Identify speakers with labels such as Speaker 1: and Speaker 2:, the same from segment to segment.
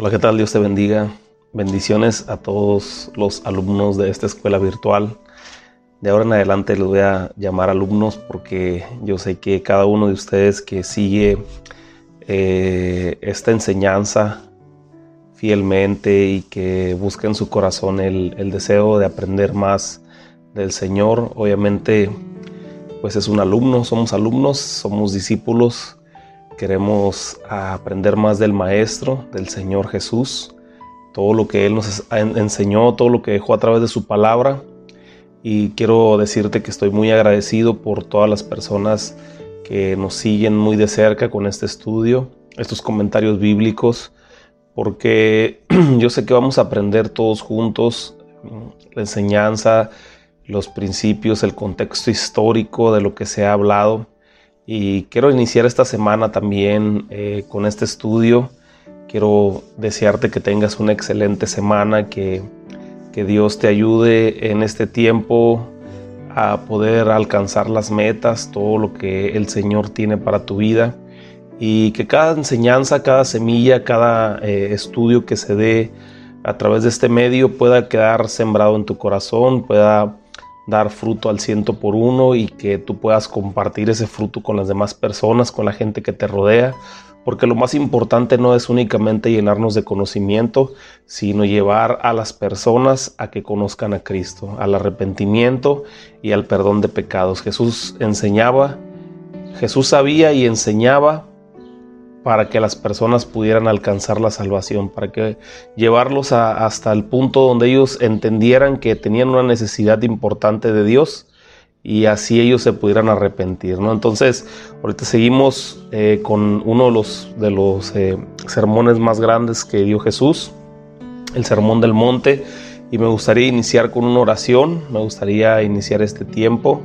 Speaker 1: Hola, ¿qué tal? Dios te bendiga. Bendiciones a todos los alumnos de esta escuela virtual. De ahora en adelante les voy a llamar alumnos porque yo sé que cada uno de ustedes que sigue eh, esta enseñanza fielmente y que busca en su corazón el, el deseo de aprender más del Señor, obviamente pues es un alumno, somos alumnos, somos discípulos Queremos aprender más del Maestro, del Señor Jesús, todo lo que Él nos enseñó, todo lo que dejó a través de su palabra. Y quiero decirte que estoy muy agradecido por todas las personas que nos siguen muy de cerca con este estudio, estos comentarios bíblicos, porque yo sé que vamos a aprender todos juntos la enseñanza, los principios, el contexto histórico de lo que se ha hablado y quiero iniciar esta semana también eh, con este estudio. Quiero desearte que tengas una excelente semana, que, que Dios te ayude en este tiempo a poder alcanzar las metas, todo lo que el Señor tiene para tu vida y que cada enseñanza, cada semilla, cada eh, estudio que se dé a través de este medio pueda quedar sembrado en tu corazón, pueda dar fruto al ciento por uno y que tú puedas compartir ese fruto con las demás personas, con la gente que te rodea, porque lo más importante no es únicamente llenarnos de conocimiento, sino llevar a las personas a que conozcan a Cristo, al arrepentimiento y al perdón de pecados. Jesús enseñaba, Jesús sabía y enseñaba para que las personas pudieran alcanzar la salvación, para que llevarlos hasta el punto donde ellos entendieran que tenían una necesidad importante de Dios y así ellos se pudieran arrepentir. ¿no? Entonces, ahorita seguimos eh, con uno de los, eh, sermones más grandes que dio Jesús, el Sermón del Monte, y me gustaría iniciar con una oración, me gustaría iniciar este tiempo.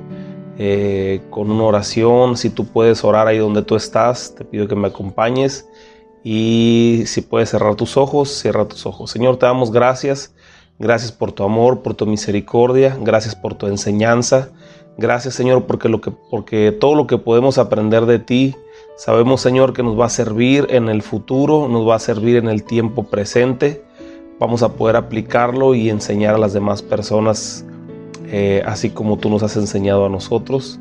Speaker 1: Eh, con una oración. Si tú puedes orar ahí donde tú estás, te pido que me acompañes. Y si puedes cerrar tus ojos, cierra tus ojos. Señor, te damos gracias. Gracias por tu amor, por tu misericordia. Gracias por tu enseñanza. Gracias, Señor, porque, lo que, porque todo lo que podemos aprender de ti, sabemos, Señor, que nos va a servir en el futuro, nos va a servir en el tiempo presente. Vamos a poder aplicarlo y enseñar a las demás personas eh, así como tú nos has enseñado a nosotros.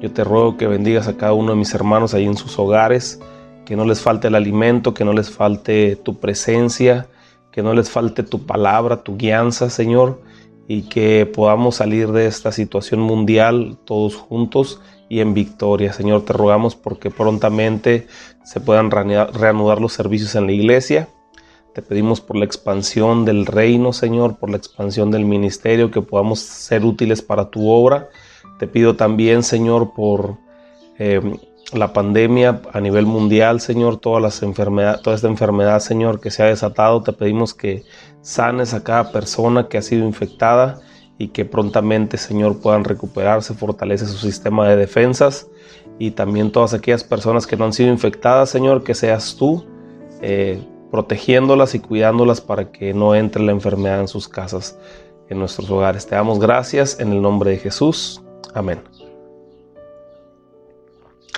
Speaker 1: Yo te ruego que bendigas a cada uno de mis hermanos ahí en sus hogares, que no les falte el alimento, que no les falte tu presencia, que no les falte tu palabra, tu guianza, Señor, y que podamos salir de esta situación mundial todos juntos y en victoria. Señor, te rogamos porque prontamente se puedan reanudar los servicios en la iglesia te pedimos por la expansión del reino, Señor, por la expansión del ministerio, que podamos ser útiles para tu obra. Te pido también, Señor, por eh, la pandemia a nivel mundial, Señor, todas las toda esta enfermedad, Señor, que se ha desatado. Te pedimos que sanes a cada persona que ha sido infectada y que prontamente, Señor, puedan recuperarse, fortalece su sistema de defensas y también todas aquellas personas que no han sido infectadas, Señor, que seas tú. Eh, protegiéndolas y cuidándolas para que no entre la enfermedad en sus casas, en nuestros hogares. Te damos gracias en el nombre de Jesús. Amén.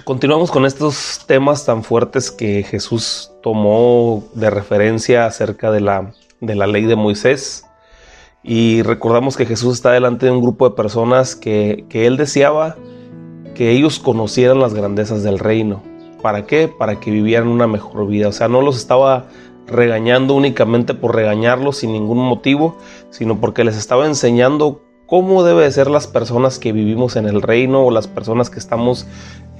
Speaker 1: Continuamos con estos temas tan fuertes que Jesús tomó de referencia acerca de la, de la ley de Moisés. Y recordamos que Jesús está delante de un grupo de personas que, que él deseaba que ellos conocieran las grandezas del reino. ¿Para qué? Para que vivieran una mejor vida. O sea, no los estaba regañando únicamente por regañarlos sin ningún motivo, sino porque les estaba enseñando cómo debe ser las personas que vivimos en el reino o las personas que estamos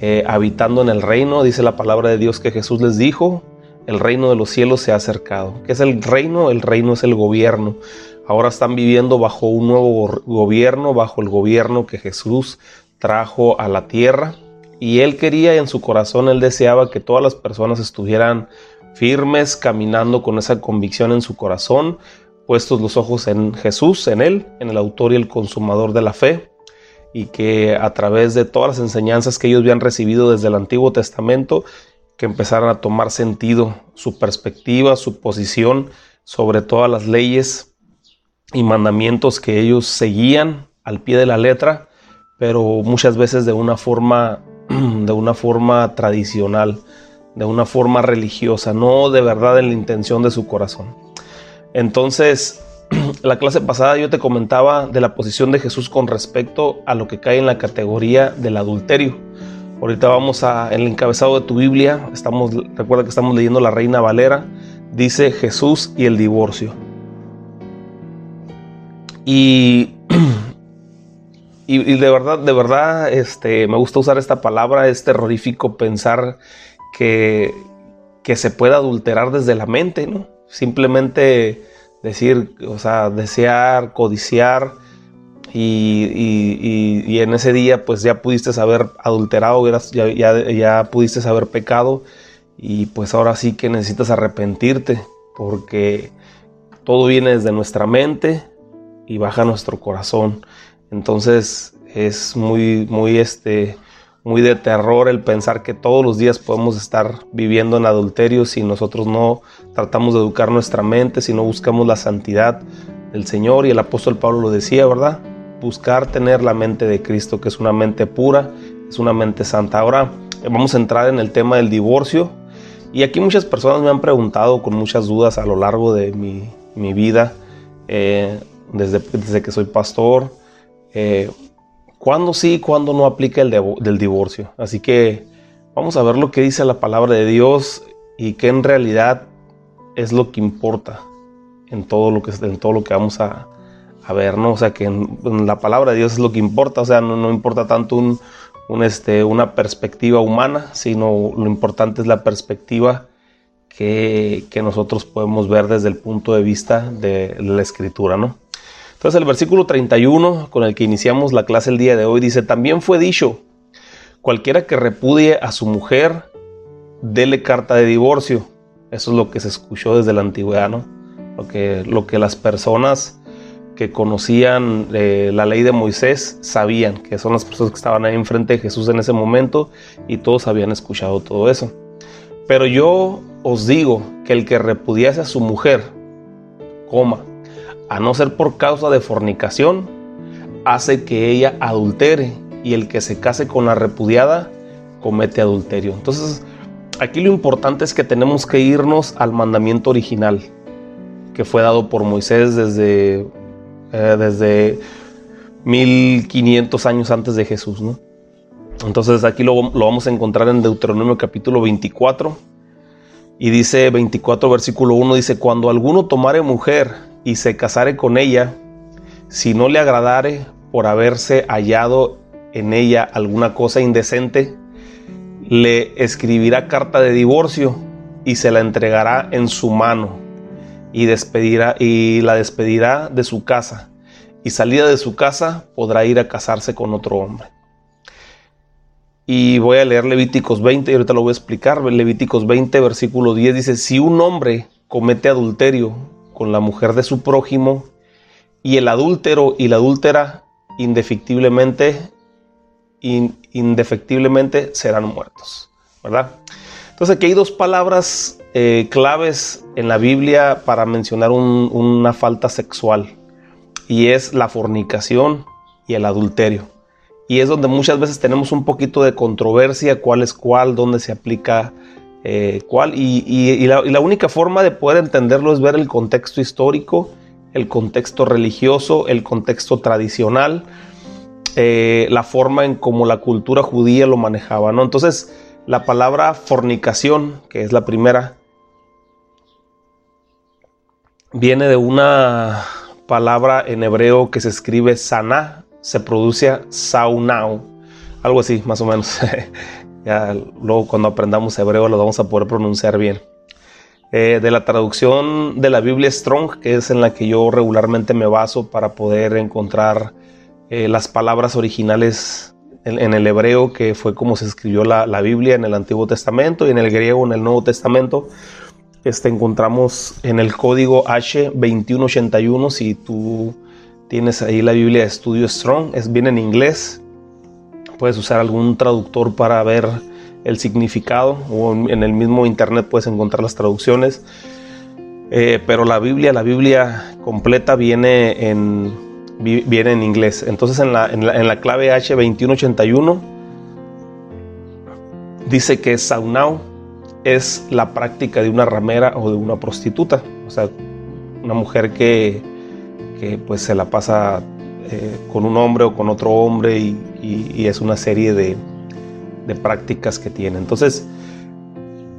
Speaker 1: eh, habitando en el reino. Dice la palabra de Dios que Jesús les dijo, el reino de los cielos se ha acercado. ¿Qué es el reino? El reino es el gobierno. Ahora están viviendo bajo un nuevo gobierno, bajo el gobierno que Jesús trajo a la tierra. Y él quería en su corazón, él deseaba que todas las personas estuvieran firmes, caminando con esa convicción en su corazón, puestos los ojos en Jesús, en Él, en el autor y el consumador de la fe, y que a través de todas las enseñanzas que ellos habían recibido desde el Antiguo Testamento, que empezaran a tomar sentido su perspectiva, su posición sobre todas las leyes y mandamientos que ellos seguían al pie de la letra, pero muchas veces de una forma, de una forma tradicional de una forma religiosa, no de verdad en la intención de su corazón. Entonces, la clase pasada yo te comentaba de la posición de Jesús con respecto a lo que cae en la categoría del adulterio. Ahorita vamos a en el encabezado de tu Biblia, estamos recuerda que estamos leyendo la Reina Valera, dice Jesús y el divorcio. Y, y, de verdad, de verdad, este, me gusta usar esta palabra, es terrorífico pensar que, que se pueda adulterar desde la mente, ¿no? Simplemente decir, o sea, desear, codiciar, y, en ese día pues ya pudiste haber adulterado, ya, ya, ya, pudiste haber pecado y pues ahora sí que necesitas arrepentirte porque todo viene desde nuestra mente y baja nuestro corazón. Entonces es muy, muy, este, muy de terror el pensar que todos los días podemos estar viviendo en adulterio si nosotros no tratamos de educar nuestra mente, si no buscamos la santidad del Señor. Y el apóstol Pablo lo decía, ¿verdad? Buscar tener la mente de Cristo, que es una mente pura, es una mente santa. Ahora vamos a entrar en el tema del divorcio. Y aquí muchas personas me han preguntado con muchas dudas a lo largo de mi, mi vida, eh, desde, desde, que soy pastor. Eh, cuándo sí y cuándo no aplica el del divorcio. Así que vamos a ver lo que dice la palabra de Dios y qué en realidad es lo que importa en todo lo que, en todo lo que vamos a, ver, ¿no? O sea, que en, la palabra de Dios es lo que importa, o sea, no, importa tanto un, este, una perspectiva humana, sino lo importante es la perspectiva que, que nosotros podemos ver desde el punto de vista de la escritura, ¿no? Entonces el versículo 31 con el que iniciamos la clase el día de hoy dice, también fue dicho, cualquiera que repudie a su mujer, dele carta de divorcio. Eso es lo que se escuchó desde la antigüedad, ¿no? Lo que, lo que las personas que conocían eh, la ley de Moisés sabían, que son las personas que estaban ahí enfrente de Jesús en ese momento y todos habían escuchado todo eso. Pero yo os digo que el que repudiase a su mujer, coma, a no ser por causa de fornicación, hace que ella adultere y el que se case con la repudiada comete adulterio. Entonces, aquí lo importante es que tenemos que irnos al mandamiento original que fue dado por Moisés desde, eh, desde 1500 años antes de Jesús. ¿no? Entonces aquí lo, lo vamos a encontrar en Deuteronomio capítulo 24 y dice 24 versículo 1 dice, cuando alguno tomare mujer y se casare con ella, si no le agradare por haberse hallado en ella alguna cosa indecente, le escribirá carta de divorcio y se la entregará en su mano y despedirá y la despedirá de su casa y salida de su casa podrá ir a casarse con otro hombre. Y voy a leer Levíticos 20 y ahorita lo voy a explicar. Levíticos 20 versículo 10 dice, si un hombre comete adulterio con la mujer de su prójimo, y el adúltero y la adúltera indefectiblemente, indefectiblemente serán muertos, ¿verdad? Entonces aquí hay dos palabras eh, claves en la Biblia para mencionar una falta sexual, y es la fornicación y el adulterio. Y es donde muchas veces tenemos un poquito de controversia, cuál es cuál, dónde se aplica eh, cuál, y, la, única forma de poder entenderlo es ver el contexto histórico, el contexto religioso, el contexto tradicional, eh, la forma en cómo la cultura judía lo manejaba. ¿no? Entonces, la palabra fornicación, que es la primera, viene de una palabra en hebreo que se escribe sana, se produce saunau, algo así más o menos. Ya luego cuando aprendamos hebreo lo vamos a poder pronunciar bien. Eh, de la traducción de la Biblia Strong, que es en la que yo regularmente me baso para poder encontrar eh, las palabras originales en, el hebreo, que fue como se escribió la, Biblia en el Antiguo Testamento y en el griego en el Nuevo Testamento. Este, encontramos en el código H2181, si tú tienes ahí la Biblia de Estudio Strong, es bien en inglés, puedes usar algún traductor para ver el significado o en el mismo internet puedes encontrar las traducciones. Eh, pero la Biblia, la Biblia completa viene en, viene en inglés. Entonces en la, en la, clave H2181 dice que saunau es la práctica de una ramera o de una prostituta, o sea, una mujer que, pues se la pasa eh, con un hombre o con otro hombre y, es una serie de, prácticas que tiene. Entonces,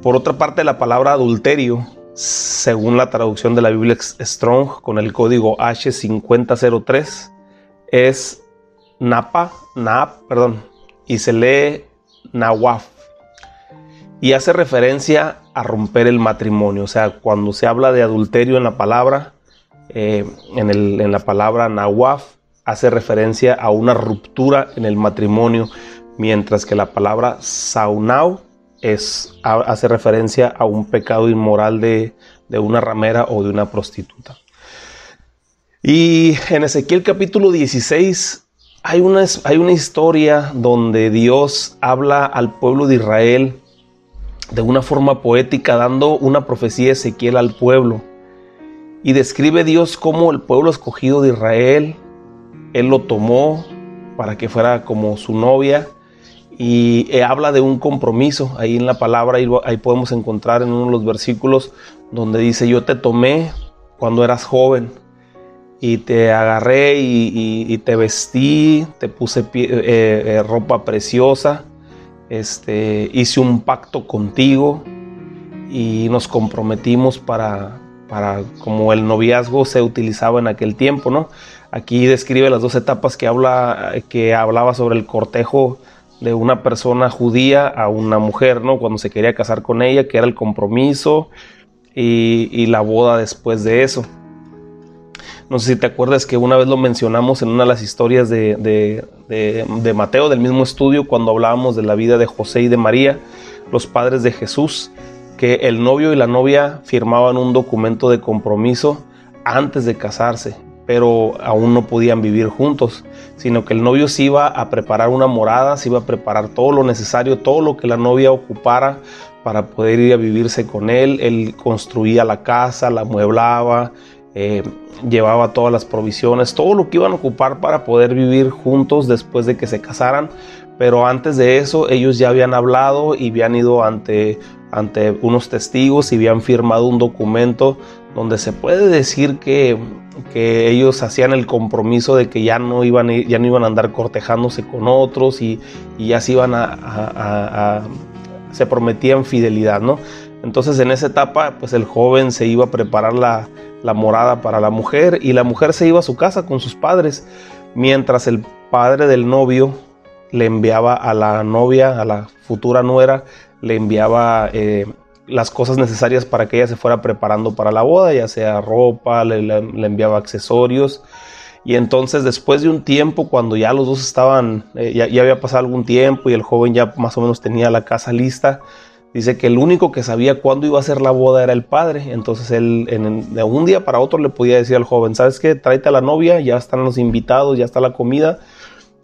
Speaker 1: por otra parte, la palabra adulterio, según la traducción de la Biblia Strong con el código H5003, es Napa, Nap, perdón, y se lee Nawaf. Y hace referencia a romper el matrimonio. O sea, cuando se habla de adulterio en la palabra, eh, en, en, la palabra Nawaf, hace referencia a una ruptura en el matrimonio, mientras que la palabra Saunau es, hace referencia a un pecado inmoral de, una ramera o de una prostituta. Y en Ezequiel capítulo 16 hay una, hay una historia donde Dios habla al pueblo de Israel de una forma poética, dando una profecía de Ezequiel al pueblo. Y describe Dios cómo el pueblo escogido de Israel, Él lo tomó para que fuera como su novia y eh, habla de un compromiso. Ahí en la palabra, ahí, podemos encontrar en uno de los versículos donde dice, yo te tomé cuando eras joven y te agarré y, te vestí, te puse eh, eh, ropa preciosa, este, hice un pacto contigo y nos comprometimos para, para, como el noviazgo se utilizaba en aquel tiempo, ¿no? Aquí describe las dos etapas que, habla, que hablaba sobre el cortejo de una persona judía a una mujer, ¿no? Cuando se quería casar con ella, que era el compromiso y, la boda después de eso. No sé si te acuerdas que una vez lo mencionamos en una de las historias de, de, Mateo, del mismo estudio, cuando hablábamos de la vida de José y de María, los padres de Jesús, que el novio y la novia firmaban un documento de compromiso antes de casarse pero aún no podían vivir juntos, sino que el novio se iba a preparar una morada, se iba a preparar todo lo necesario, todo lo que la novia ocupara para poder ir a vivirse con él. Él construía la casa, la mueblaba, eh, llevaba todas las provisiones, todo lo que iban a ocupar para poder vivir juntos después de que se casaran. Pero antes de eso ellos ya habían hablado y habían ido ante, ante unos testigos y habían firmado un documento donde se puede decir que que ellos hacían el compromiso de que ya no iban, ya no iban a andar cortejándose con otros y, ya se iban a, se prometían fidelidad, ¿no? Entonces en esa etapa, pues el joven se iba a preparar la, la morada para la mujer y la mujer se iba a su casa con sus padres, mientras el padre del novio le enviaba a la novia, a la futura nuera, le enviaba eh, las cosas necesarias para que ella se fuera preparando para la boda, ya sea ropa, le, enviaba accesorios. Y entonces después de un tiempo, cuando ya los dos estaban, eh, ya, había pasado algún tiempo y el joven ya más o menos tenía la casa lista, dice que el único que sabía cuándo iba a ser la boda era el padre. Entonces él de un día para otro le podía decir al joven, ¿sabes qué? Tráete a la novia, ya están los invitados, ya está la comida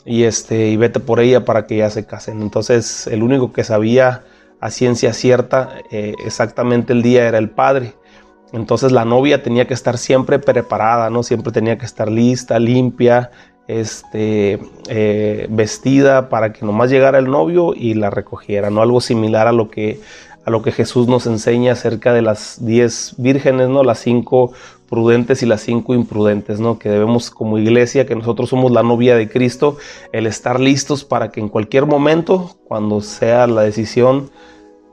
Speaker 1: y, este, y vete por ella para que ya se casen. Entonces el único que sabía a ciencia cierta eh, exactamente el día era el padre. Entonces la novia tenía que estar siempre preparada, ¿no? Siempre tenía que estar lista, limpia, este, eh, vestida para que nomás llegara el novio y la recogiera, ¿no? Algo similar a lo que, a lo que Jesús nos enseña acerca de las diez vírgenes, ¿no? Las cinco prudentes y las cinco imprudentes, ¿no? Que debemos como iglesia, que nosotros somos la novia de Cristo, el estar listos para que en cualquier momento, cuando sea la decisión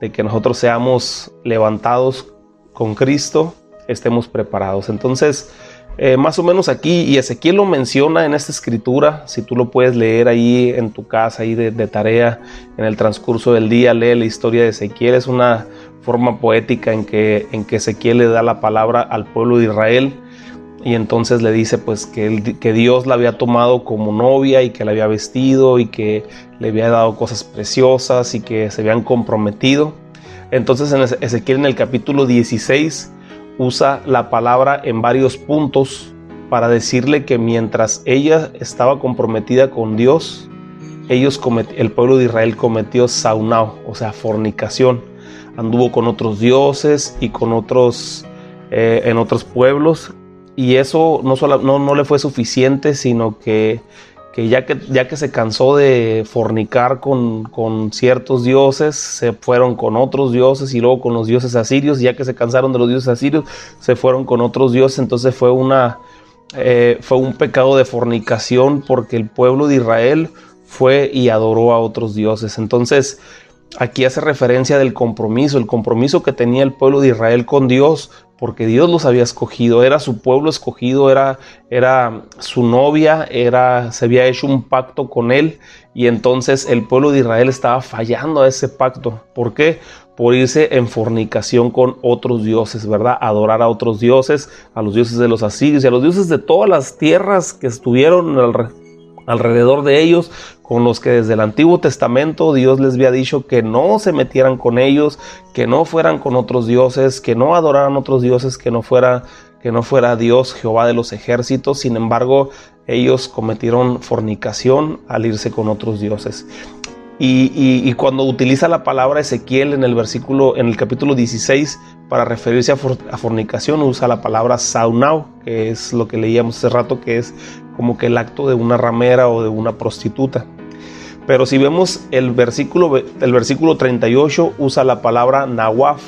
Speaker 1: de que nosotros seamos levantados con Cristo, estemos preparados. Entonces, eh, más o menos aquí, y Ezequiel lo menciona en esta escritura, si tú lo puedes leer ahí en tu casa, ahí de, tarea, en el transcurso del día, lee la historia de Ezequiel, es una forma poética en que, en que Ezequiel le da la palabra al pueblo de Israel y entonces le dice pues que, que Dios la había tomado como novia y que la había vestido y que le había dado cosas preciosas y que se habían comprometido. Entonces en Ezequiel en el capítulo 16 usa la palabra en varios puntos para decirle que mientras ella estaba comprometida con Dios, ellos el pueblo de Israel cometió saunao, o sea, fornicación. Anduvo con otros dioses y con otros eh, en otros pueblos. Y eso no, solo, no, le fue suficiente, sino que que ya que, ya que se cansó de fornicar con, con, ciertos dioses, se fueron con otros dioses y luego con los dioses asirios, y ya que se cansaron de los dioses asirios, se fueron con otros dioses, entonces fue, una, eh, fue un pecado de fornicación porque el pueblo de Israel fue y adoró a otros dioses. Entonces, aquí hace referencia del compromiso, el compromiso que tenía el pueblo de Israel con Dios, porque Dios los había escogido, era su pueblo escogido, era, era su novia, era, se había hecho un pacto con él y entonces el pueblo de Israel estaba fallando a ese pacto. ¿Por qué? Por irse en fornicación con otros dioses, ¿verdad? Adorar a otros dioses, a los dioses de los asirios y a los dioses de todas las tierras que estuvieron alrededor de ellos, con los que desde el Antiguo Testamento Dios les había dicho que no se metieran con ellos, que no fueran con otros dioses, que no adoraran otros dioses, que no fuera que no fuera Dios Jehová de los ejércitos. Sin embargo, ellos cometieron fornicación al irse con otros dioses. Y, cuando utiliza la palabra Ezequiel en el versículo, en el capítulo 16, para referirse a, fornicación, usa la palabra saunau, que es lo que leíamos hace rato, que es como que el acto de una ramera o de una prostituta. Pero si vemos el versículo, el versículo 38 usa la palabra nawaf,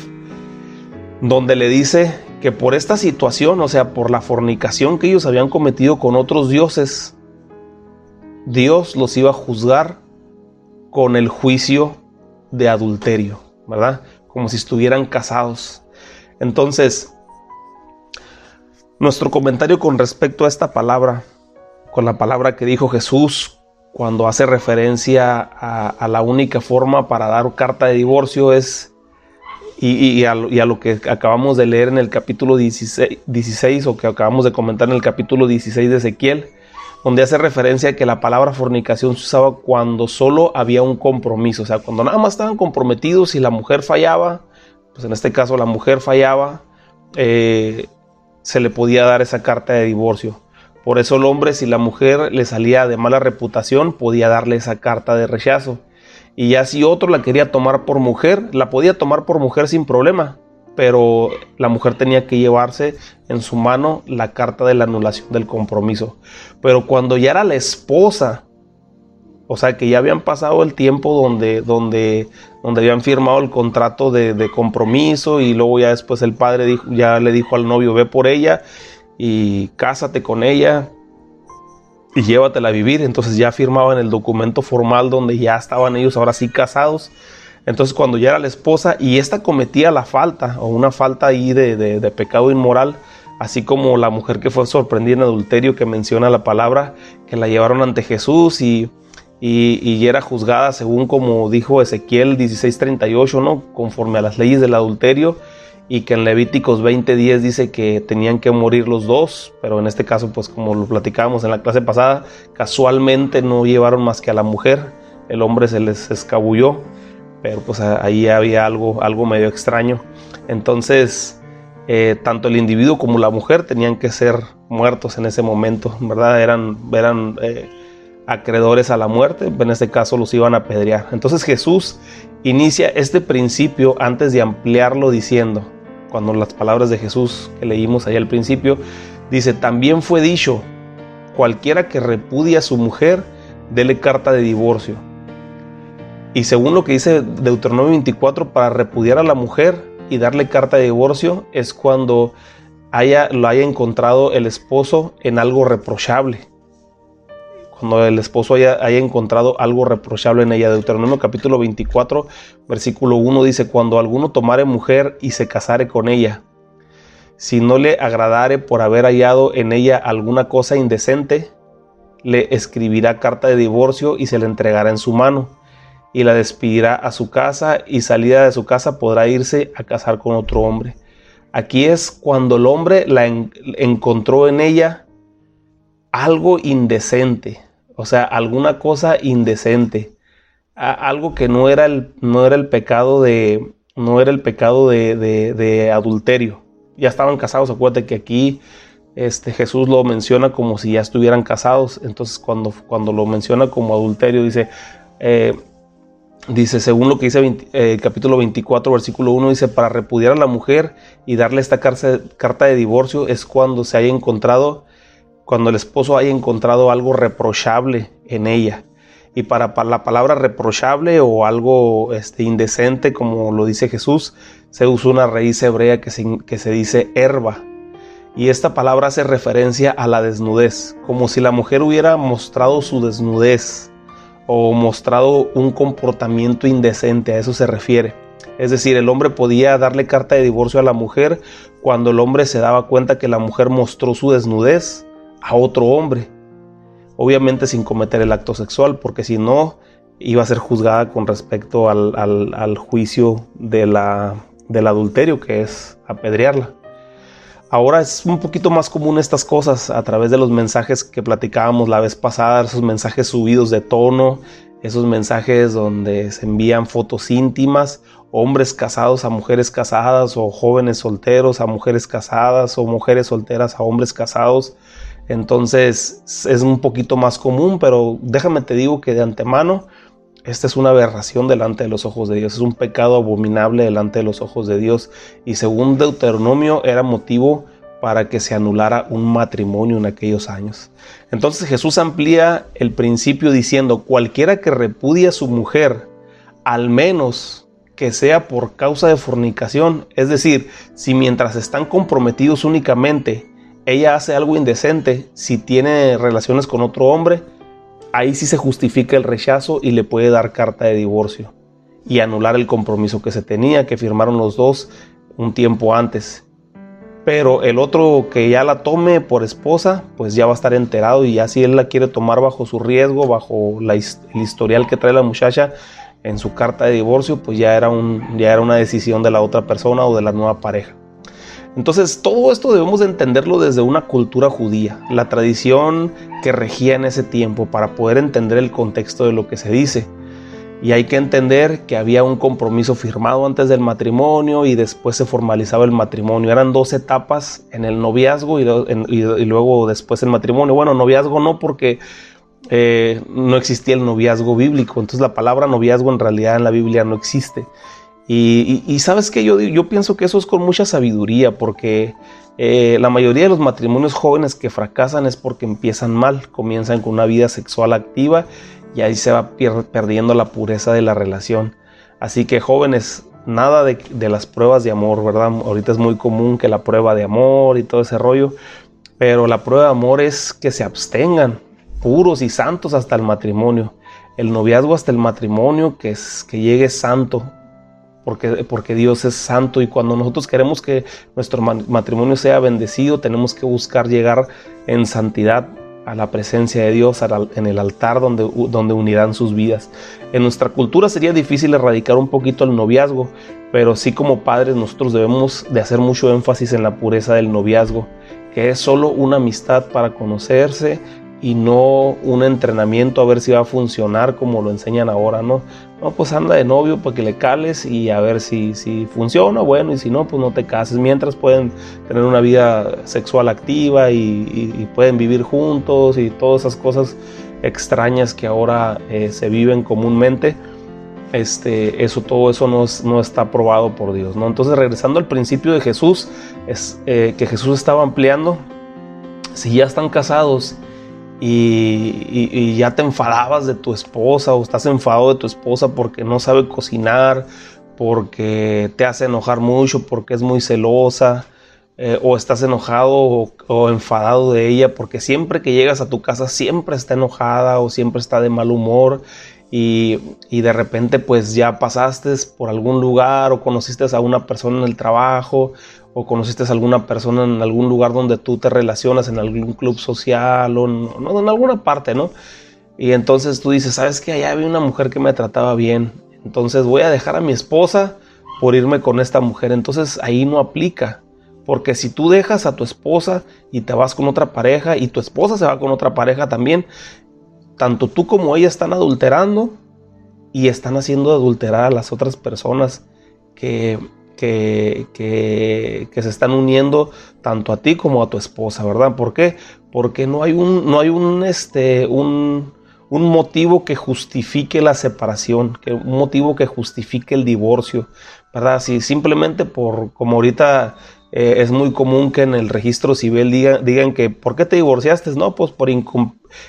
Speaker 1: donde le dice que por esta situación, o sea, por la fornicación que ellos habían cometido con otros dioses, Dios los iba a juzgar con el juicio de adulterio, ¿verdad? Como si estuvieran casados. Entonces, nuestro comentario con respecto a esta palabra, con la palabra que dijo Jesús cuando hace referencia a, la única forma para dar carta de divorcio es, y, a, lo que acabamos de leer en el capítulo 16, 16 o que acabamos de comentar en el capítulo 16 de Ezequiel, donde hace referencia a que la palabra fornicación se usaba cuando solo había un compromiso, o sea, cuando nada más estaban comprometidos y la mujer fallaba, pues en este caso la mujer fallaba, eh, se le podía dar esa carta de divorcio. Por eso el hombre, si la mujer le salía de mala reputación, podía darle esa carta de rechazo. Y ya si otro la quería tomar por mujer, la podía tomar por mujer sin problema. Pero la mujer tenía que llevarse en su mano la carta de la anulación del compromiso. Pero cuando ya era la esposa, o sea que ya habían pasado el tiempo donde, donde, donde habían firmado el contrato de, compromiso y luego ya después el padre ya le dijo al novio, ve por ella y cásate con ella y llévatela a vivir. Entonces ya firmaban el documento formal donde ya estaban ellos ahora sí casados. Entonces cuando ya era la esposa y esta cometía la falta o una falta ahí de, pecado inmoral, así como la mujer que fue sorprendida en adulterio que menciona la palabra, que la llevaron ante Jesús y, y, y era juzgada según como dijo Ezequiel 16:38, ¿no? conforme a las leyes del adulterio y que en Levíticos 20:10 dice que tenían que morir los dos, pero en este caso, pues como lo platicábamos en la clase pasada, casualmente no llevaron más que a la mujer, el hombre se les escabulló, pero pues ahí había algo, algo medio extraño. Entonces, eh, tanto el individuo como la mujer tenían que ser muertos en ese momento, ¿verdad? Eran, eran eh, acreedores a la muerte, en este caso los iban a apedrear. Entonces Jesús inicia este principio antes de ampliarlo diciendo, cuando las palabras de Jesús que leímos ahí al principio, dice, también fue dicho, cualquiera que repudia a su mujer, dele carta de divorcio. Y según lo que dice Deuteronomio 24, para repudiar a la mujer y darle carta de divorcio es cuando haya, lo haya encontrado el esposo en algo reprochable cuando el esposo haya, encontrado algo reprochable en ella. Deuteronomio capítulo 24, versículo 1 dice, cuando alguno tomare mujer y se casare con ella, si no le agradare por haber hallado en ella alguna cosa indecente, le escribirá carta de divorcio y se la entregará en su mano y la despedirá a su casa y salida de su casa podrá irse a casar con otro hombre. Aquí es cuando el hombre la encontró en ella algo indecente, o sea, alguna cosa indecente, algo que no era el, no era el pecado de, no era el pecado de, adulterio. Ya estaban casados, acuérdate que aquí este, Jesús lo menciona como si ya estuvieran casados. Entonces, cuando, cuando lo menciona como adulterio, dice, eh, dice, según lo que dice el eh, capítulo 24, versículo 1, dice, para repudiar a la mujer y darle esta carta de divorcio es cuando se haya encontrado cuando el esposo haya encontrado algo reprochable en ella. Y para, la palabra reprochable o algo este, indecente, como lo dice Jesús, se usa una raíz hebrea que se, que se dice herba. Y esta palabra hace referencia a la desnudez, como si la mujer hubiera mostrado su desnudez o mostrado un comportamiento indecente, a eso se refiere. Es decir, el hombre podía darle carta de divorcio a la mujer cuando el hombre se daba cuenta que la mujer mostró su desnudez a otro hombre. Obviamente sin cometer el acto sexual, porque si no, iba a ser juzgada con respecto al, juicio de la, del adulterio, que es apedrearla. Ahora es un poquito más común estas cosas a través de los mensajes que platicábamos la vez pasada, esos mensajes subidos de tono, esos mensajes donde se envían fotos íntimas, hombres casados a mujeres casadas o jóvenes solteros a mujeres casadas o mujeres solteras a hombres casados. Entonces es un poquito más común, pero déjame te digo que de antemano esta es una aberración delante de los ojos de Dios, es un pecado abominable delante de los ojos de Dios y según Deuteronomio era motivo para que se anulara un matrimonio en aquellos años. Entonces Jesús amplía el principio diciendo, cualquiera que repudia a su mujer, al menos que sea por causa de fornicación, es decir, si mientras están comprometidos únicamente, ella hace algo indecente, si tiene relaciones con otro hombre, ahí sí se justifica el rechazo y le puede dar carta de divorcio y anular el compromiso que se tenía, que firmaron los dos un tiempo antes pero el otro que ya la tome por esposa, pues ya va a estar enterado y ya si él la quiere tomar bajo su riesgo, bajo el historial que trae la muchacha en su carta de divorcio, pues ya era, un, ya era una decisión de la otra persona o de la nueva pareja. Entonces todo esto debemos de entenderlo desde una cultura judía, la tradición que regía en ese tiempo para poder entender el contexto de lo que se dice. Y hay que entender que había un compromiso firmado antes del matrimonio y después se formalizaba el matrimonio. Eran dos etapas en el noviazgo y, luego después el matrimonio. Bueno, noviazgo no porque eh, no existía el noviazgo bíblico. Entonces la palabra noviazgo en realidad en la Biblia no existe. Y, sabes que yo, yo pienso que eso es con mucha sabiduría porque eh, la mayoría de los matrimonios jóvenes que fracasan es porque empiezan mal, comienzan con una vida sexual activa y ahí se va perdiendo la pureza de la relación. Así que jóvenes, nada de, las pruebas de amor, ¿verdad? Ahorita es muy común que la prueba de amor y todo ese rollo, pero la prueba de amor es que se abstengan, puros y santos hasta el matrimonio. El noviazgo hasta el matrimonio, que, es, que llegue santo, porque, porque, Dios es santo y cuando nosotros queremos que nuestro matrimonio sea bendecido, tenemos que buscar llegar en santidad a la presencia de Dios en el altar donde, donde unirán sus vidas. En nuestra cultura sería difícil erradicar un poquito el noviazgo, pero sí como padres nosotros debemos de hacer mucho énfasis en la pureza del noviazgo, que es solo una amistad para conocerse y no un entrenamiento a ver si va a funcionar como lo enseñan ahora, ¿no? No, pues anda de novio para que le cales y a ver si, si funciona, bueno, y si no, pues no te cases. Mientras pueden tener una vida sexual activa y, pueden vivir juntos y todas esas cosas extrañas que ahora eh, se viven comúnmente. Este, eso, todo eso no, no, está aprobado por Dios, ¿no? Entonces, regresando al principio de Jesús, es eh, que Jesús estaba ampliando, si ya están casados, y, ya te enfadabas de tu esposa o estás enfadado de tu esposa porque no sabe cocinar, porque te hace enojar mucho, porque es muy celosa, eh, o estás enojado o, enfadado de ella porque siempre que llegas a tu casa siempre está enojada o siempre está de mal humor y, de repente pues ya pasaste por algún lugar o conociste a una persona en el trabajo o conociste a alguna persona en algún lugar donde tú te relacionas, en algún club social o en, en alguna parte, ¿no? Y entonces tú dices, ¿sabes qué? Allá había una mujer que me trataba bien, entonces voy a dejar a mi esposa por irme con esta mujer. Entonces ahí no aplica, porque si tú dejas a tu esposa y te vas con otra pareja y tu esposa se va con otra pareja también, tanto tú como ella están adulterando y están haciendo adulterar a las otras personas que que, que, se están uniendo tanto a ti como a tu esposa, ¿verdad? ¿Por qué? Porque no hay un, no hay un, este, un, un motivo que justifique la separación, que, un motivo que justifique el divorcio, ¿verdad? Si simplemente por, como ahorita eh, es muy común que en el registro civil digan que, ¿por qué te divorciaste? No, pues por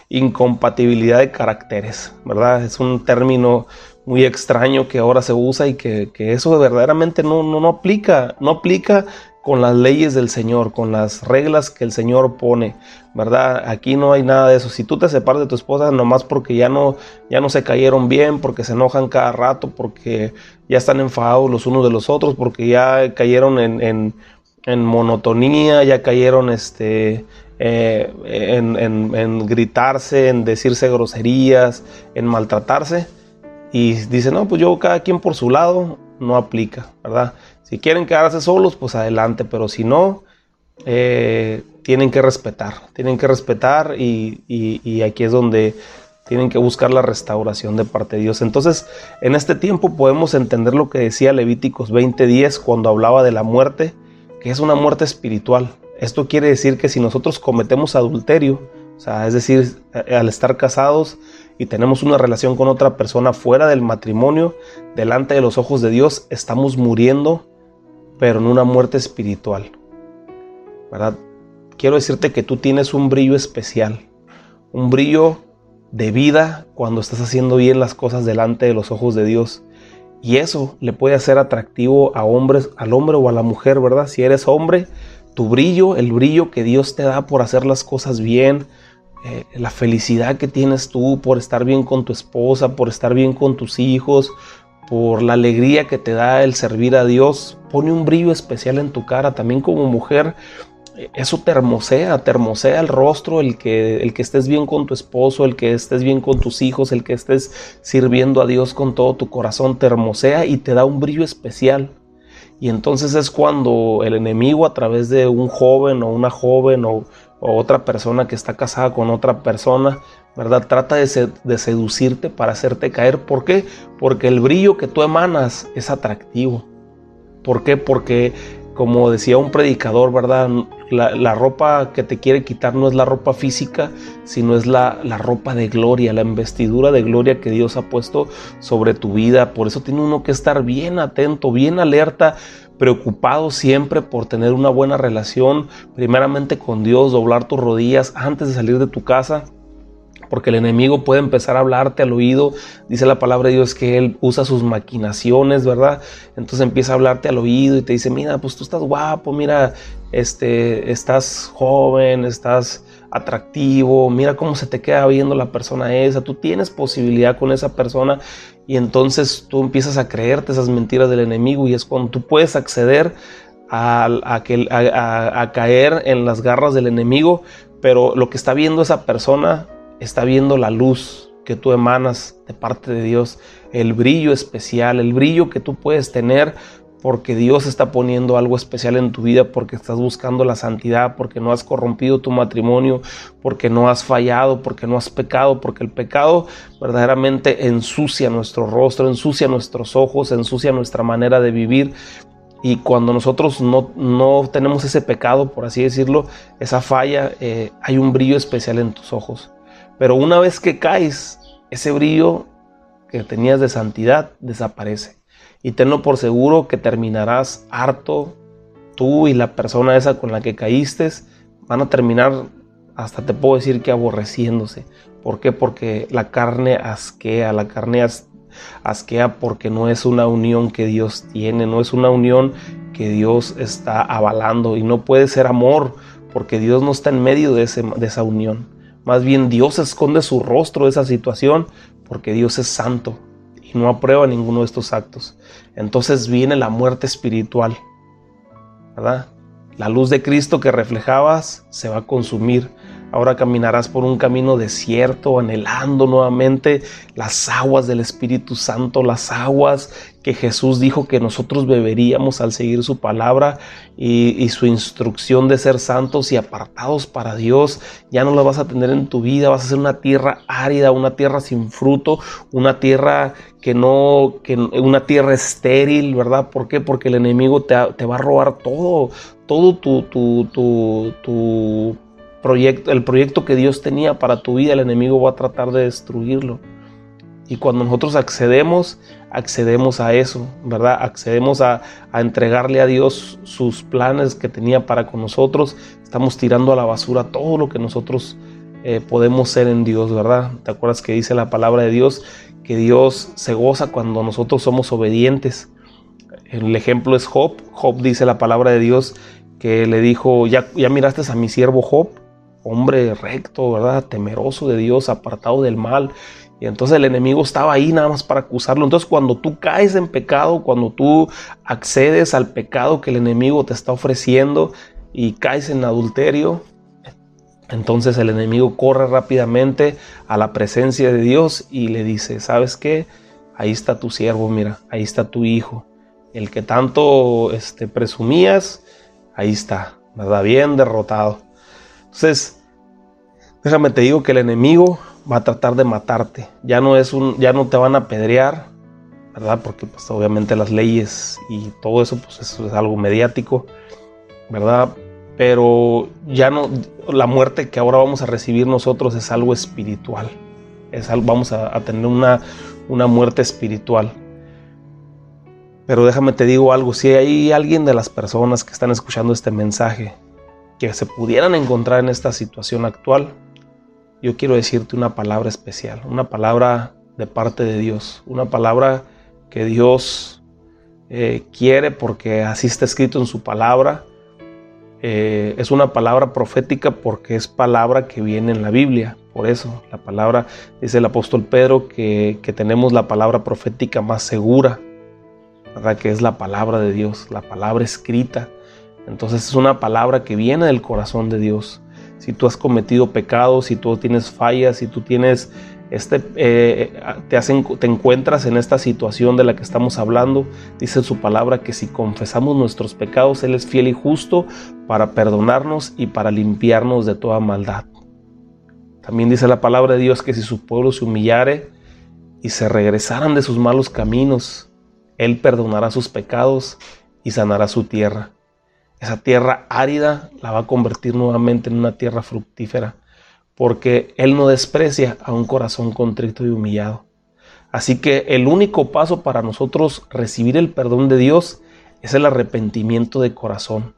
Speaker 1: incompatibilidad de caracteres, ¿verdad? Es un término muy extraño que ahora se usa y que, eso verdaderamente no, no, no aplica, no aplica con las leyes del Señor, con las reglas que el Señor pone, ¿verdad? Aquí no hay nada de eso. Si tú te separas de tu esposa nomás porque ya no, ya no se cayeron bien, porque se enojan cada rato, porque ya están enfadados los unos de los otros, porque ya cayeron en en monotonía, ya cayeron este, eh, en, gritarse, en decirse groserías, en maltratarse. Y dicen, no, pues yo cada quien por su lado, no aplica, ¿verdad? Si quieren quedarse solos, pues adelante, pero si no, eh, tienen que respetar, tienen que respetar y, y aquí es donde tienen que buscar la restauración de parte de Dios. Entonces, en este tiempo podemos entender lo que decía Levíticos 20:10 cuando hablaba de la muerte que es una muerte espiritual. Esto quiere decir que si nosotros cometemos adulterio, o sea, es decir, al estar casados y tenemos una relación con otra persona fuera del matrimonio, delante de los ojos de Dios, estamos muriendo, pero en una muerte espiritual. ¿Verdad? Quiero decirte que tú tienes un brillo especial, un brillo de vida cuando estás haciendo bien las cosas delante de los ojos de Dios. Y eso le puede hacer atractivo a hombres, al hombre o a la mujer, ¿verdad? Si eres hombre, tu brillo, el brillo que Dios te da por hacer las cosas bien, eh, la felicidad que tienes tú por estar bien con tu esposa, por estar bien con tus hijos, por la alegría que te da el servir a Dios, pone un brillo especial en tu cara. También como mujer, eso te hermosea, te hermosea el rostro, el que, el que estés bien con tu esposo, el que estés bien con tus hijos, el que estés sirviendo a Dios con todo tu corazón, te hermosea y te da un brillo especial. Y entonces es cuando el enemigo a través de un joven o una joven o, otra persona que está casada con otra persona, ¿verdad? Trata de, de seducirte para hacerte caer. ¿Por qué? Porque el brillo que tú emanas es atractivo. ¿Por qué? Porque como decía un predicador, ¿verdad? La, ropa que te quiere quitar no es la ropa física, sino es la, la, ropa de gloria, la investidura de gloria que Dios ha puesto sobre tu vida. Por eso tiene uno que estar bien atento, bien alerta, preocupado siempre por tener una buena relación, primeramente con Dios, doblar tus rodillas antes de salir de tu casa porque el enemigo puede empezar a hablarte al oído. Dice la palabra de Dios que él usa sus maquinaciones, ¿verdad? Entonces empieza a hablarte al oído y te dice, mira, pues tú estás guapo, mira, este, estás joven, estás atractivo, mira cómo se te queda viendo la persona esa, tú tienes posibilidad con esa persona y entonces tú empiezas a creerte esas mentiras del enemigo y es cuando tú puedes acceder a, a caer en las garras del enemigo, pero lo que está viendo esa persona está viendo la luz que tú emanas de parte de Dios, el brillo especial, el brillo que tú puedes tener porque Dios está poniendo algo especial en tu vida, porque estás buscando la santidad, porque no has corrompido tu matrimonio, porque no has fallado, porque no has pecado, porque el pecado verdaderamente ensucia nuestro rostro, ensucia nuestros ojos, ensucia nuestra manera de vivir. Y cuando nosotros no, no tenemos ese pecado, por así decirlo, esa falla, eh, hay un brillo especial en tus ojos. Pero una vez que caes, ese brillo que tenías de santidad desaparece. Y tenlo por seguro que terminarás harto, tú y la persona esa con la que caíste van a terminar, hasta te puedo decir que aborreciéndose. ¿Por qué? Porque la carne asquea, la carne asquea porque no es una unión que Dios tiene, no es una unión que Dios está avalando y no puede ser amor porque Dios no está en medio de, de esa unión. Más bien Dios esconde su rostro de esa situación porque Dios es santo y no aprueba ninguno de estos actos. Entonces viene la muerte espiritual. La luz de Cristo que reflejabas se va a consumir Ahora caminarás por un camino desierto, anhelando nuevamente las aguas del Espíritu Santo, las aguas que Jesús dijo que nosotros beberíamos al seguir su palabra y, su instrucción de ser santos y apartados para Dios. Ya no lo vas a tener en tu vida, vas a ser una tierra árida, una tierra sin fruto, una tierra que no, que una tierra estéril, ¿verdad? ¿Por qué? Porque el enemigo te, te va a robar todo, todo tu, tu, tu, tu el proyecto que Dios tenía para tu vida, el enemigo va a tratar de destruirlo. Y cuando nosotros accedemos, accedemos a eso, ¿verdad? Accedemos a, entregarle a Dios sus planes que tenía para con nosotros. Estamos tirando a la basura todo lo que nosotros eh, podemos ser en Dios, ¿verdad? ¿Te acuerdas que dice la palabra de Dios? Que Dios se goza cuando nosotros somos obedientes. El ejemplo es Job. Job dice la palabra de Dios que le dijo, ya, ya miraste a mi siervo Job, hombre recto, ¿verdad? Temeroso de Dios, apartado del mal. Y entonces el enemigo estaba ahí nada más para acusarlo. Entonces cuando tú caes en pecado, cuando tú accedes al pecado que el enemigo te está ofreciendo y caes en adulterio, entonces el enemigo corre rápidamente a la presencia de Dios y le dice, ¿sabes qué? Ahí está tu siervo, mira, ahí está tu hijo. El que tanto este, presumías, ahí está, ¿verdad? Bien derrotado. Entonces, déjame te digo que el enemigo va a tratar de matarte. Ya no es un, ya no te van a apedrear, ¿verdad? Porque pues obviamente las leyes y todo eso, pues es algo mediático, ¿verdad? Pero ya no, la muerte que ahora vamos a recibir nosotros es algo espiritual. Es algo, vamos a, a tener una, una muerte espiritual. Pero déjame te digo algo, si hay alguien de las personas que están escuchando este mensaje que se pudieran encontrar en esta situación actual, yo quiero decirte una palabra especial, una palabra de parte de Dios, una palabra que Dios eh, quiere porque así está escrito en su palabra. Eh, es una palabra profética porque es palabra que viene en la Biblia. Por eso la palabra, dice el apóstol Pedro, que, que tenemos la palabra profética más segura, ¿verdad? que es la palabra de Dios, la palabra escrita. Entonces es una palabra que viene del corazón de Dios si tú has cometido pecados, si tú tienes fallas, si tú tienes este, eh, te, hacen, te encuentras en esta situación de la que estamos hablando, dice su palabra que si confesamos nuestros pecados, Él es fiel y justo para perdonarnos y para limpiarnos de toda maldad. También dice la palabra de Dios que si su pueblo se humillare y se regresaran de sus malos caminos, Él perdonará sus pecados y sanará su tierra. Esa tierra árida la va a convertir nuevamente en una tierra fructífera, porque Él no desprecia a un corazón contrito y humillado. Así que el único paso para nosotros recibir el perdón de Dios es el arrepentimiento de corazón,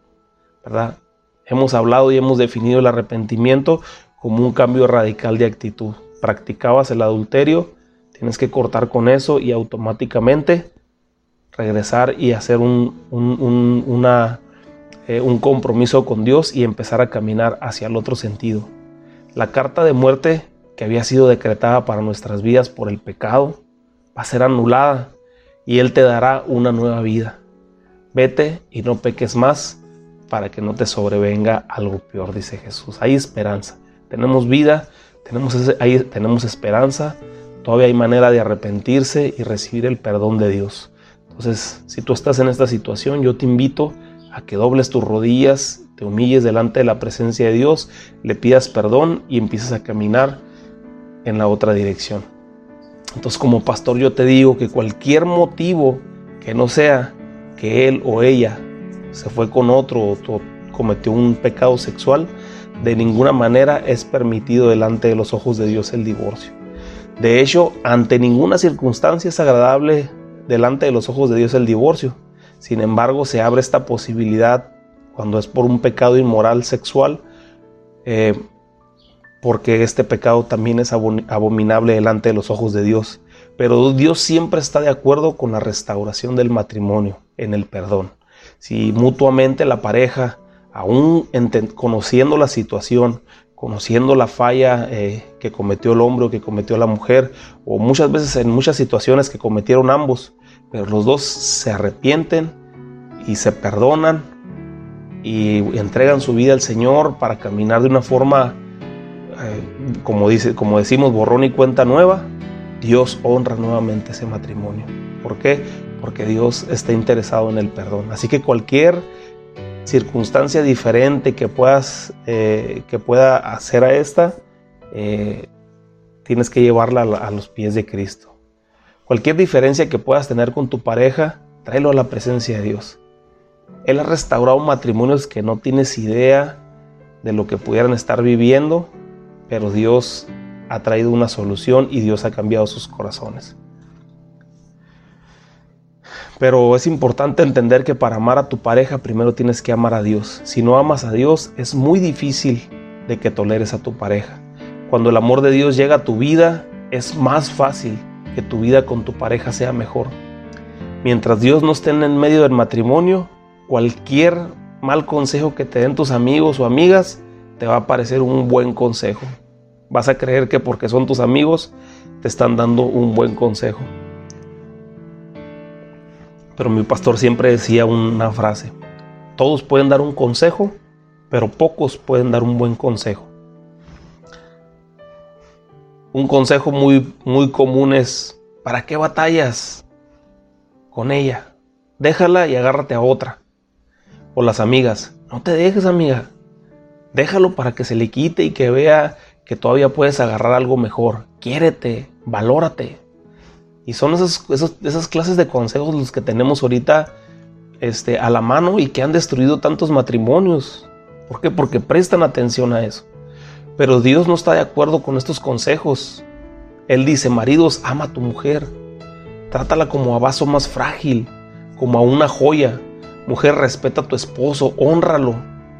Speaker 1: ¿verdad? Hemos hablado y hemos definido el arrepentimiento como un cambio radical de actitud. Practicabas el adulterio, tienes que cortar con eso y automáticamente regresar y hacer un, una eh, un compromiso con Dios y empezar a caminar hacia el otro sentido. La carta de muerte que había sido decretada para nuestras vidas por el pecado va a ser anulada y Él te dará una nueva vida. Vete y no peques más para que no te sobrevenga algo peor, dice Jesús. Hay esperanza, tenemos vida, tenemos, tenemos esperanza, todavía hay manera de arrepentirse y recibir el perdón de Dios. Entonces, si tú estás en esta situación, yo te invito que dobles tus rodillas, te humilles delante de la presencia de Dios, le pidas perdón y empieces a caminar en la otra dirección. Entonces como pastor yo te digo que cualquier motivo que no sea que él o ella se fue con otro o cometió un pecado sexual, de ninguna manera es permitido delante de los ojos de Dios el divorcio. De hecho, ante ninguna circunstancia es agradable delante de los ojos de Dios el divorcio. Sin embargo, se abre esta posibilidad cuando es por un pecado inmoral sexual, eh, porque este pecado también es abominable delante de los ojos de Dios. Pero Dios siempre está de acuerdo con la restauración del matrimonio, en el perdón. Si mutuamente la pareja, aún conociendo la situación, conociendo la falla eh, que cometió el hombre o que cometió la mujer, o muchas veces en muchas situaciones que cometieron ambos, pero los dos se arrepienten y se perdonan y entregan su vida al Señor para caminar de una forma, eh, como, dice, como decimos, borrón y cuenta nueva. Dios honra nuevamente ese matrimonio. ¿Por qué? Porque Dios está interesado en el perdón. Así que cualquier circunstancia diferente que puedas eh, que pueda hacer a esta, eh, tienes que llevarla a los pies de Cristo. Cualquier diferencia que puedas tener con tu pareja, tráelo a la presencia de Dios. Él ha restaurado matrimonios que no tienes idea de lo que pudieran estar viviendo, pero Dios ha traído una solución y Dios ha cambiado sus corazones. Pero es importante entender que para amar a tu pareja primero tienes que amar a Dios. Si no amas a Dios es muy difícil de que toleres a tu pareja. Cuando el amor de Dios llega a tu vida es más fácil que tu vida con tu pareja sea mejor. Mientras Dios no esté en medio del matrimonio, cualquier mal consejo que te den tus amigos o amigas te va a parecer un buen consejo. Vas a creer que porque son tus amigos te están dando un buen consejo. Pero mi pastor siempre decía una frase, todos pueden dar un consejo, pero pocos pueden dar un buen consejo. Un consejo muy, muy común es, ¿para qué batallas con ella? Déjala y agárrate a otra. O las amigas, no te dejes amiga, déjalo para que se le quite y que vea que todavía puedes agarrar algo mejor. Quiérete, valórate. Y son esas, esas, clases de consejos los que tenemos ahorita este, a la mano y que han destruido tantos matrimonios. ¿Por qué? Porque prestan atención a eso. Pero Dios no está de acuerdo con estos consejos. Él dice, maridos, ama a tu mujer. Trátala como a vaso más frágil, como a una joya. Mujer, respeta a tu esposo, honralo,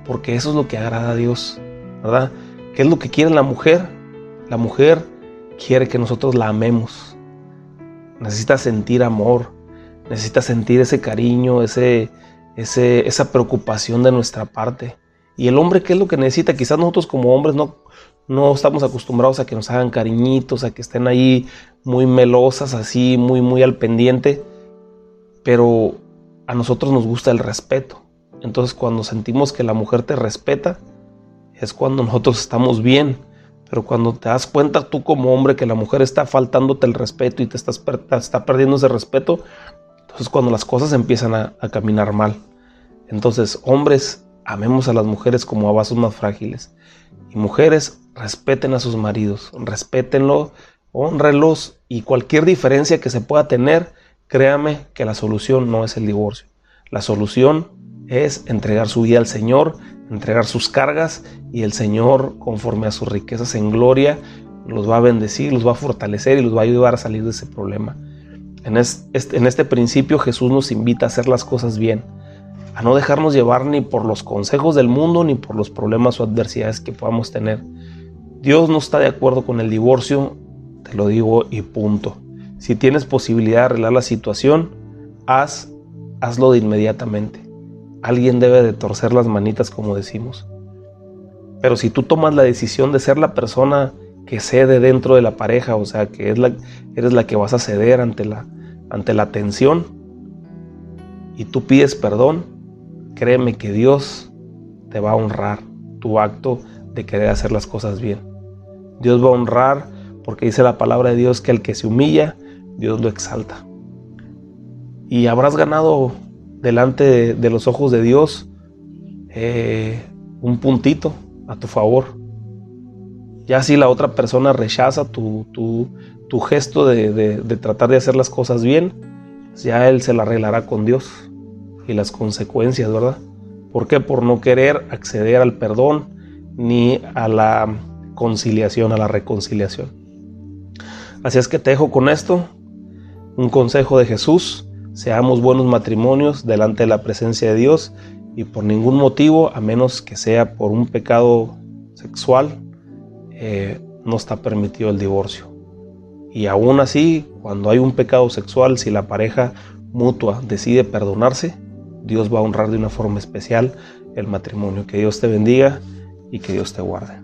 Speaker 1: porque eso es lo que agrada a Dios, ¿verdad? ¿Qué es lo que quiere la mujer? La mujer quiere que nosotros la amemos necesita sentir amor, necesita sentir ese cariño, ese, esa preocupación de nuestra parte. Y el hombre, ¿qué es lo que necesita? Quizás nosotros como hombres no, no estamos acostumbrados a que nos hagan cariñitos, a que estén ahí muy melosas, así, muy, muy al pendiente. Pero a nosotros nos gusta el respeto. Entonces cuando sentimos que la mujer te respeta, es cuando nosotros estamos bien. Pero cuando te das cuenta tú como hombre que la mujer está faltándote el respeto y te estás está perdiendo ese respeto, entonces cuando las cosas empiezan a, caminar mal. Entonces, hombres, amemos a las mujeres como a vasos más frágiles. Y mujeres, respeten a sus maridos, respétenlo, honrenlos y cualquier diferencia que se pueda tener, créame que la solución no es el divorcio. La solución es entregar su vida al Señor, entregar sus cargas y el Señor, conforme a sus riquezas en gloria, los va a bendecir, los va a fortalecer y los va a ayudar a salir de ese problema. En este, en este principio Jesús nos invita a hacer las cosas bien, a no dejarnos llevar ni por los consejos del mundo ni por los problemas o adversidades que podamos tener. Dios no está de acuerdo con el divorcio, te lo digo y punto. Si tienes posibilidad de arreglar la situación, haz, hazlo de inmediatamente alguien debe de torcer las manitas como decimos. Pero si tú tomas la decisión de ser la persona que cede dentro de la pareja, o sea, que es la, eres la que vas a ceder ante la, ante la tensión, y tú pides perdón, créeme que Dios te va a honrar tu acto de querer hacer las cosas bien. Dios va a honrar porque dice la palabra de Dios que el que se humilla, Dios lo exalta. Y habrás ganado delante de, los ojos de Dios eh, un puntito a tu favor. Ya si la otra persona rechaza tu, tu, gesto de, tratar de hacer las cosas bien, ya Él se la arreglará con Dios y las consecuencias, ¿verdad? ¿Por qué? Por no querer acceder al perdón ni a la conciliación, a la reconciliación. Así es que te dejo con esto, un consejo de Jesús seamos buenos matrimonios delante de la presencia de Dios y por ningún motivo, a menos que sea por un pecado sexual, eh, no está permitido el divorcio. Y aún así, cuando hay un pecado sexual, si la pareja mutua decide perdonarse, Dios va a honrar de una forma especial el matrimonio. Que Dios te bendiga y que Dios te guarde.